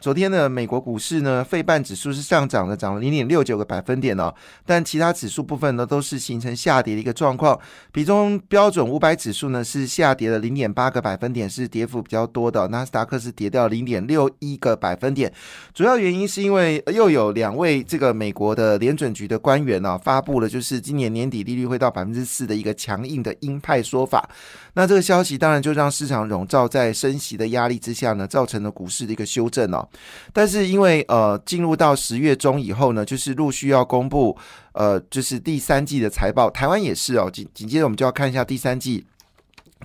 昨天呢，美国股市呢，费半指数是上涨的，涨了零点六九个百分点哦，但其他指数部分呢，都是形成下跌的一个状况。比中标准五百指数呢是下跌了零点八个百分点，是跌幅比较多的。纳斯达克是跌掉。零点六一个百分点，主要原因是因为又有两位这个美国的联准局的官员呢，发布了就是今年年底利率会到百分之四的一个强硬的鹰派说法。那这个消息当然就让市场笼罩在升息的压力之下呢，造成了股市的一个修正哦。但是因为呃进入到十月中以后呢，就是陆续要公布呃就是第三季的财报，台湾也是哦。紧紧接着我们就要看一下第三季。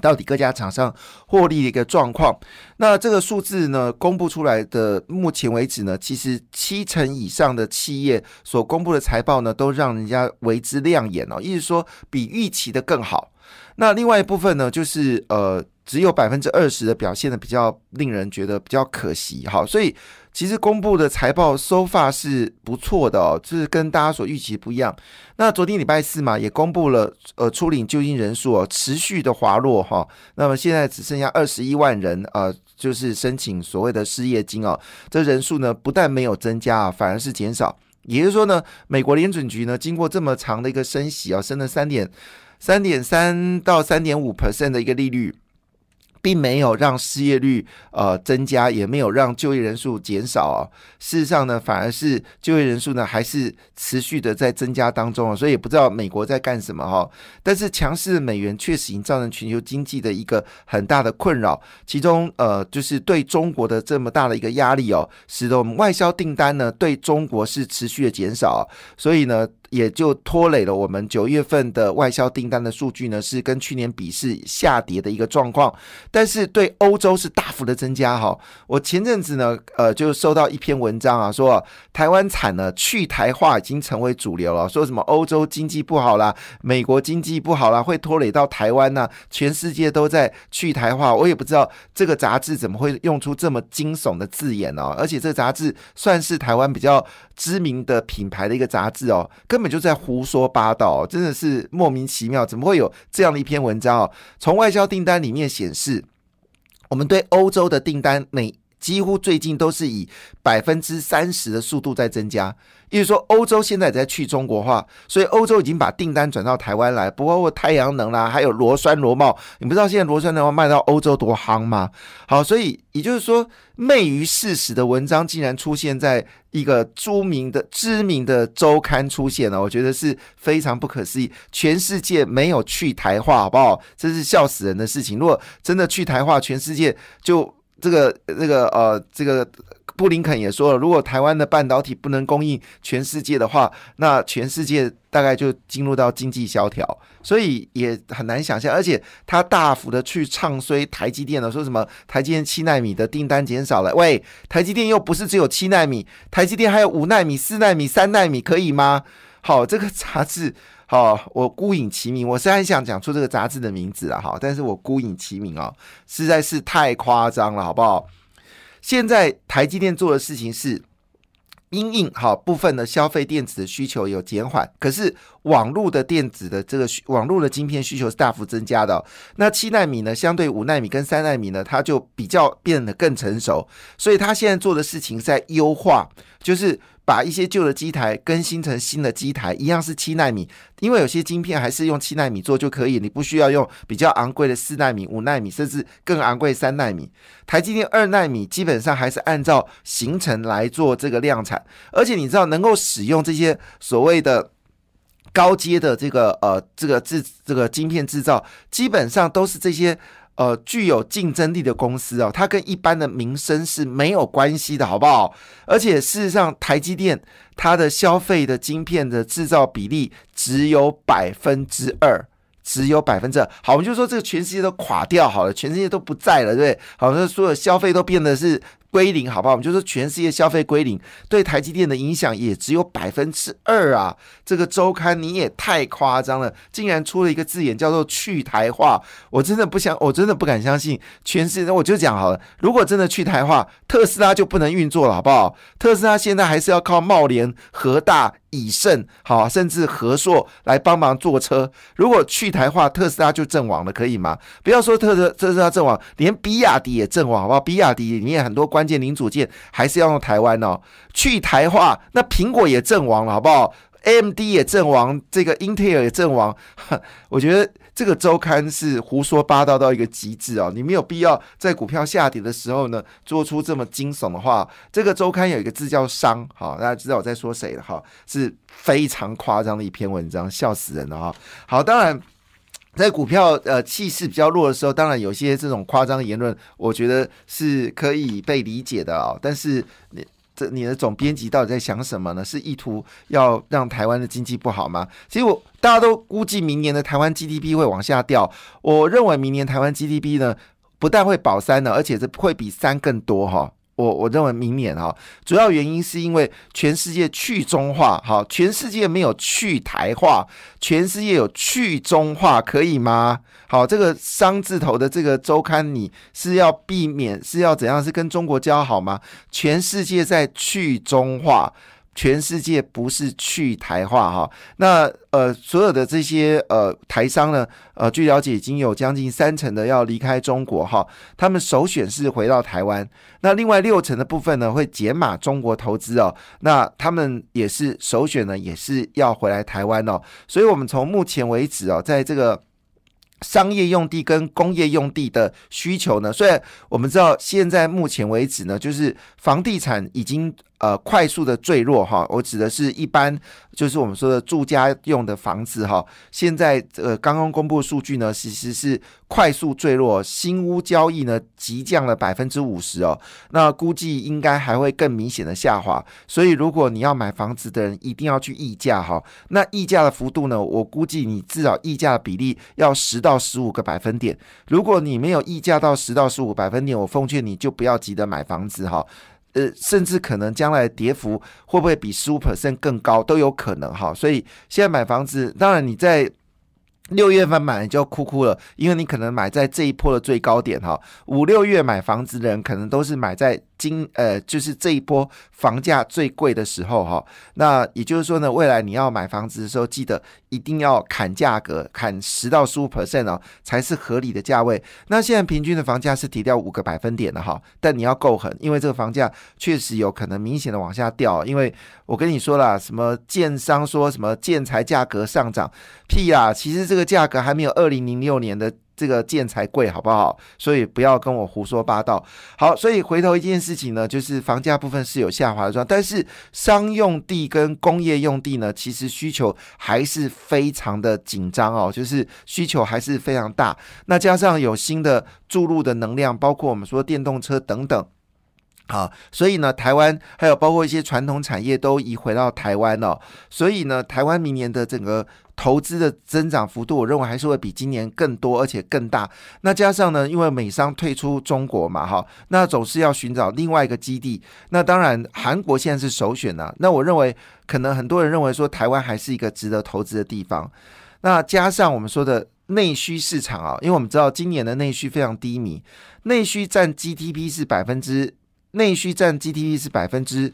到底各家厂商获利的一个状况？那这个数字呢，公布出来的目前为止呢，其实七成以上的企业所公布的财报呢，都让人家为之亮眼哦，意思说比预期的更好。那另外一部分呢，就是呃。只有百分之二十的表现的比较令人觉得比较可惜，好，所以其实公布的财报收发是不错的哦，就是跟大家所预期不一样。那昨天礼拜四嘛，也公布了呃初领就业人数哦持续的滑落哈，那么现在只剩下二十一万人呃，就是申请所谓的失业金哦，这人数呢不但没有增加啊，反而是减少。也就是说呢，美国联准局呢经过这么长的一个升息啊，升了三点三点三到三点五 percent 的一个利率。并没有让失业率呃增加，也没有让就业人数减少啊。事实上呢，反而是就业人数呢还是持续的在增加当中啊。所以也不知道美国在干什么哈。但是强势的美元确实已经造成全球经济的一个很大的困扰，其中呃就是对中国的这么大的一个压力哦，使得我们外销订单呢对中国是持续的减少，所以呢。也就拖累了我们九月份的外销订单的数据呢，是跟去年比是下跌的一个状况。但是对欧洲是大幅的增加哈。我前阵子呢，呃，就收到一篇文章啊，说台湾产呢去台化已经成为主流了，说什么欧洲经济不好啦，美国经济不好啦，会拖累到台湾呢？全世界都在去台化，我也不知道这个杂志怎么会用出这么惊悚的字眼哦。而且这杂志算是台湾比较知名的品牌的一个杂志哦，跟根本就在胡说八道，真的是莫名其妙，怎么会有这样的一篇文章哦？从外销订单里面显示，我们对欧洲的订单每几乎最近都是以百分之三十的速度在增加。意思说，欧洲现在也在去中国化，所以欧洲已经把订单转到台湾来，不包括太阳能啦，还有螺栓螺帽。你不知道现在螺栓螺帽卖到欧洲多夯吗？好，所以也就是说，昧于事实的文章竟然出现在一个著名的、知名的周刊出现了，我觉得是非常不可思议。全世界没有去台化，好不好？这是笑死人的事情。如果真的去台化，全世界就这个、这个、呃，这个。布林肯也说了，如果台湾的半导体不能供应全世界的话，那全世界大概就进入到经济萧条，所以也很难想象。而且他大幅的去唱衰台积电了，说什么台积电七纳米的订单减少了？喂，台积电又不是只有七纳米，台积电还有五纳米、四纳米、三纳米，可以吗？好，这个杂志，好，我孤影其名，我虽然想讲出这个杂志的名字啊，好，但是我孤影其名啊，实在是太夸张了，好不好？现在台积电做的事情是，因应好部分的消费电子的需求有减缓，可是网络的电子的这个网络的晶片需求是大幅增加的。那七纳米呢，相对五纳米跟三纳米呢，它就比较变得更成熟，所以它现在做的事情在优化，就是。把一些旧的机台更新成新的机台，一样是七纳米，因为有些晶片还是用七纳米做就可以，你不需要用比较昂贵的四纳米、五纳米，甚至更昂贵三纳米。台积电二纳米基本上还是按照行程来做这个量产，而且你知道能够使用这些所谓的高阶的这个呃这个制这个晶片制造，基本上都是这些。呃，具有竞争力的公司哦，它跟一般的民生是没有关系的，好不好？而且事实上，台积电它的消费的晶片的制造比例只有百分之二，只有百分之二。好，我们就说这个全世界都垮掉好了，全世界都不在了，对不对？好，那所有消费都变得是归零，好不好？我们就说全世界消费归零，对台积电的影响也只有百分之二啊！这个周刊你也太夸张了，竟然出了一个字眼叫做“去台化”，我真的不相，我真的不敢相信。全世界，我就讲好了，如果真的去台化，特斯拉就不能运作了，好不好？特斯拉现在还是要靠茂联、和大。以盛好，甚至和硕来帮忙坐车。如果去台化，特斯拉就阵亡了，可以吗？不要说特特特斯拉阵亡，连比亚迪也阵亡，好不好？比亚迪里面很多关关键零组件还是要用台湾哦。去台化，那苹果也阵亡了，好不好？AMD 也阵亡，这个 Intel 也阵亡。我觉得这个周刊是胡说八道到一个极致哦，你没有必要在股票下跌的时候呢，做出这么惊悚的话。这个周刊有一个字叫“伤”，好，大家知道我在说谁了哈，是非常夸张的一篇文章，笑死人了哈。好，当然在股票呃气势比较弱的时候，当然有些这种夸张言论，我觉得是可以被理解的啊，但是你。这你的总编辑到底在想什么呢？是意图要让台湾的经济不好吗？其实我大家都估计明年的台湾 GDP 会往下掉。我认为明年台湾 GDP 呢，不但会保三呢，而且是会比三更多哈。我我认为明年哈，主要原因是因为全世界去中化，好，全世界没有去台化，全世界有去中化，可以吗？好，这个商字头的这个周刊，你是要避免是要怎样？是跟中国交好吗？全世界在去中化。全世界不是去台化哈，那呃所有的这些呃台商呢，呃据了解已经有将近三成的要离开中国哈，他们首选是回到台湾，那另外六成的部分呢会减码中国投资哦，那他们也是首选呢也是要回来台湾哦，所以我们从目前为止哦，在这个。商业用地跟工业用地的需求呢？虽然我们知道现在目前为止呢，就是房地产已经呃快速的坠落哈。我指的是一般就是我们说的住家用的房子哈。现在呃刚刚公布的数据呢，其实是快速坠落，新屋交易呢急降了百分之五十哦。那估计应该还会更明显的下滑。所以如果你要买房子的人，一定要去溢价哈。那溢价的幅度呢，我估计你至少溢价的比例要十到。十五个百分点，如果你没有溢价到十到十五个百分点，我奉劝你就不要急着买房子哈，呃，甚至可能将来跌幅会不会比十五 percent 更高都有可能哈，所以现在买房子，当然你在。六月份买你就哭哭了，因为你可能买在这一波的最高点哈。五六月买房子的人可能都是买在今呃，就是这一波房价最贵的时候哈。那也就是说呢，未来你要买房子的时候，记得一定要砍价格，砍十到十五 percent 哦，才是合理的价位。那现在平均的房价是提掉五个百分点的哈，但你要够狠，因为这个房价确实有可能明显的往下掉，因为我跟你说了，什么建商说什么建材价格上涨，屁啊，其实这个。价格还没有二零零六年的这个建材贵，好不好？所以不要跟我胡说八道。好，所以回头一件事情呢，就是房价部分是有下滑的状，但是商用地跟工业用地呢，其实需求还是非常的紧张哦，就是需求还是非常大。那加上有新的注入的能量，包括我们说电动车等等。好，所以呢，台湾还有包括一些传统产业都移回到台湾了。所以呢，台湾明年的整个投资的增长幅度，我认为还是会比今年更多，而且更大。那加上呢，因为美商退出中国嘛，哈，那总是要寻找另外一个基地。那当然，韩国现在是首选呢。那我认为，可能很多人认为说，台湾还是一个值得投资的地方。那加上我们说的内需市场啊，因为我们知道今年的内需非常低迷，内需占 GDP 是百分之。内需占 GDP 是百分之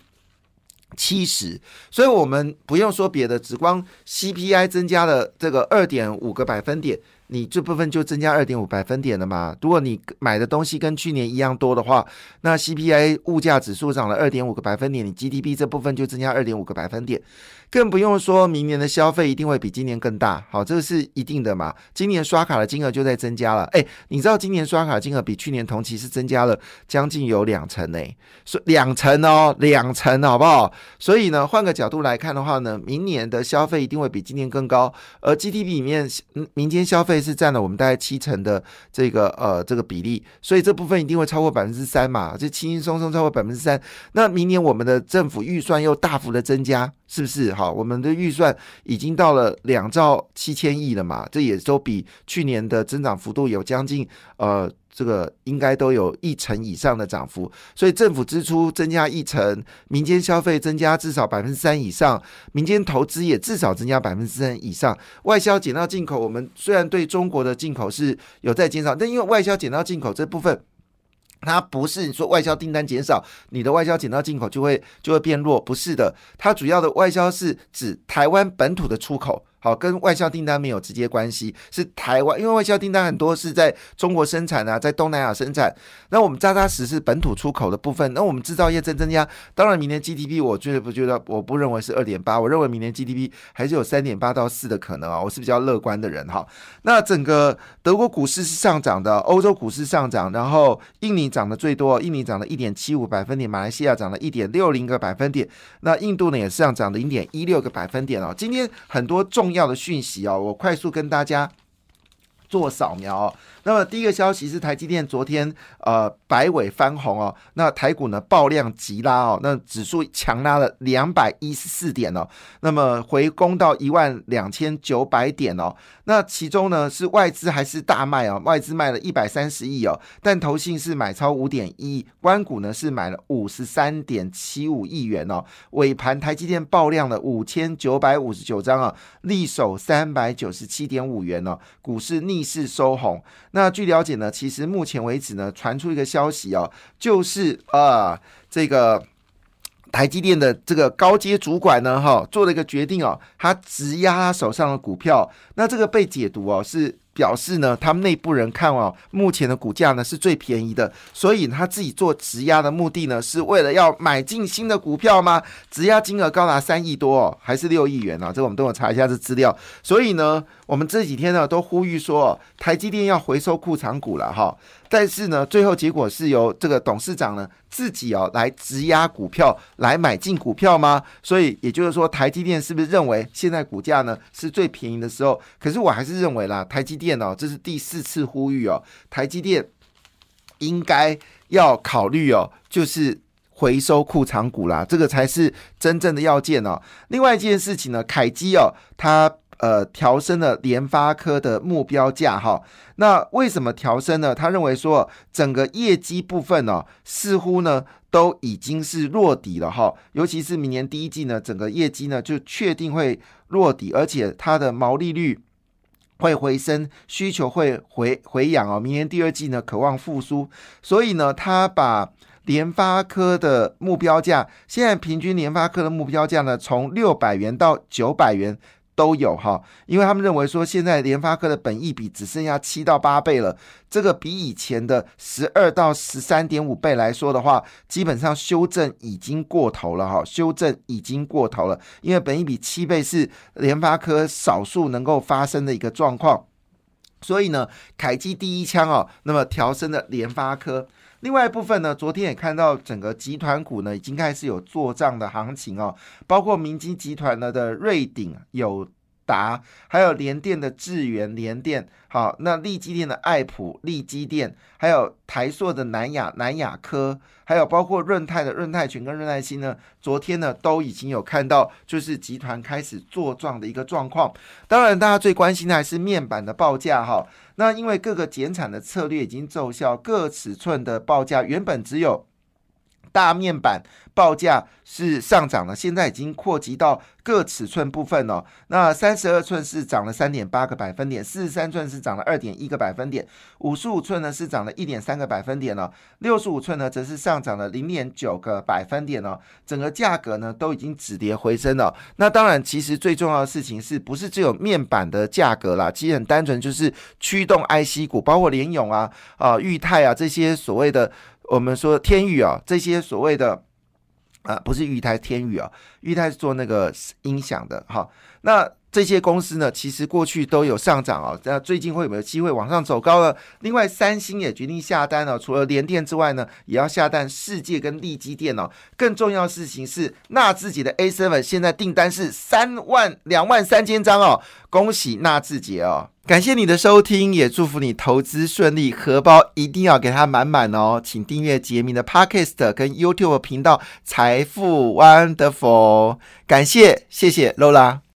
七十，所以我们不用说别的，只光 CPI 增加了这个二点五个百分点。你这部分就增加二点五百分点了嘛？如果你买的东西跟去年一样多的话，那 CPI 物价指数涨了二点五个百分点，你 GDP 这部分就增加二点五个百分点，更不用说明年的消费一定会比今年更大。好，这个是一定的嘛？今年刷卡的金额就在增加了。哎，你知道今年刷卡金额比去年同期是增加了将近有两成呢？说两成哦，两成好不好？所以呢，换个角度来看的话呢，明年的消费一定会比今年更高，而 GDP 里面民间消费。是占了我们大概七成的这个呃这个比例，所以这部分一定会超过百分之三嘛，就轻轻松松超过百分之三。那明年我们的政府预算又大幅的增加，是不是？好，我们的预算已经到了两兆七千亿了嘛，这也都比去年的增长幅度有将近呃这个应该都有一成以上的涨幅。所以政府支出增加一成，民间消费增加至少百分之三以上，民间投资也至少增加百分之三以上。外销减到进口，我们虽然对中国的进口是有在减少，但因为外销减到进口这部分。它不是你说外销订单减少，你的外销减到进口就会就会变弱，不是的。它主要的外销是指台湾本土的出口。好，跟外销订单没有直接关系，是台湾，因为外销订单很多是在中国生产啊，在东南亚生产。那我们扎扎实实本土出口的部分，那我们制造业在增加。当然，明年 GDP 我觉得不觉得，我不认为是二点八，我认为明年 GDP 还是有三点八到四的可能啊，我是比较乐观的人哈。那整个德国股市是上涨的，欧洲股市上涨，然后印尼涨得最多，印尼涨了一点七五百分点，马来西亚涨了一点六零个百分点，那印度呢也是上涨零点一六个百分点哦。今天很多重。重要的讯息啊，我快速跟大家做扫描哦。那么第一个消息是台积电昨天呃摆尾翻红哦，那台股呢爆量急拉哦，那指数强拉了两百一十四点哦，那么回攻到一万两千九百点哦，那其中呢是外资还是大卖哦，外资卖了一百三十亿哦，但投信是买超五点一，关股呢是买了五十三点七五亿元哦，尾盘台积电爆量了五千九百五十九张啊，力守三百九十七点五元哦，股市逆逆势收红。那据了解呢，其实目前为止呢，传出一个消息哦，就是呃，这个台积电的这个高阶主管呢，哈，做了一个决定哦，他质押他手上的股票，那这个被解读哦是。表示呢，他们内部人看哦，目前的股价呢是最便宜的，所以他自己做质押的目的呢，是为了要买进新的股票吗？质押金额高达三亿多，哦，还是六亿元呢？这我们等我查一下这资料。所以呢，我们这几天呢都呼吁说，台积电要回收库藏股了哈。但是呢，最后结果是由这个董事长呢自己哦来质押股票来买进股票吗？所以也就是说，台积电是不是认为现在股价呢是最便宜的时候？可是我还是认为啦，台积电哦，这是第四次呼吁哦，台积电应该要考虑哦，就是回收库藏股啦，这个才是真正的要件哦。另外一件事情呢，凯基哦，它。呃，调升了联发科的目标价哈。那为什么调升呢？他认为说，整个业绩部分呢，似乎呢都已经是落底了哈。尤其是明年第一季呢，整个业绩呢就确定会落底，而且它的毛利率会回升，需求会回回养哦。明年第二季呢，渴望复苏，所以呢，他把联发科的目标价，现在平均联发科的目标价呢，从六百元到九百元。都有哈，因为他们认为说现在联发科的本益比只剩下七到八倍了，这个比以前的十二到十三点五倍来说的话，基本上修正已经过头了哈，修正已经过头了，因为本益比七倍是联发科少数能够发生的一个状况，所以呢，凯基第一枪哦，那么调升的联发科，另外一部分呢，昨天也看到整个集团股呢已经开始有做账的行情哦，包括明基集团呢的瑞鼎有。达还有联电的智源联电，好，那利基电的爱普利基电，还有台硕的南亚南亚科，还有包括润泰的润泰群跟润泰新呢，昨天呢都已经有看到，就是集团开始做状的一个状况。当然，大家最关心的还是面板的报价哈。那因为各个减产的策略已经奏效，各尺寸的报价原本只有。大面板报价是上涨了，现在已经扩及到各尺寸部分了。那三十二寸是涨了三点八个百分点，四十三寸是涨了二点一个百分点，五十五寸呢是涨了一点三个百分点了，六十五寸呢则是上涨了零点九个百分点了。整个价格呢都已经止跌回升了。那当然，其实最重要的事情是不是只有面板的价格啦？其实很单纯，就是驱动 IC 股，包括联咏啊、啊裕泰啊这些所谓的。我们说天宇啊，这些所谓的啊，不是玉台天宇啊，裕泰是做那个音响的哈。那这些公司呢，其实过去都有上涨哦，那最近会有没有机会往上走高了？另外，三星也决定下单了，除了联电之外呢，也要下单世界跟利基电哦。更重要的事情是，纳智捷的 A 7现在订单是三万两万三千张哦，恭喜纳智捷哦！感谢你的收听，也祝福你投资顺利，荷包一定要给它满满哦。请订阅杰明的 Podcast 跟 YouTube 频道财富 Wonderful，哦感谢谢谢露拉。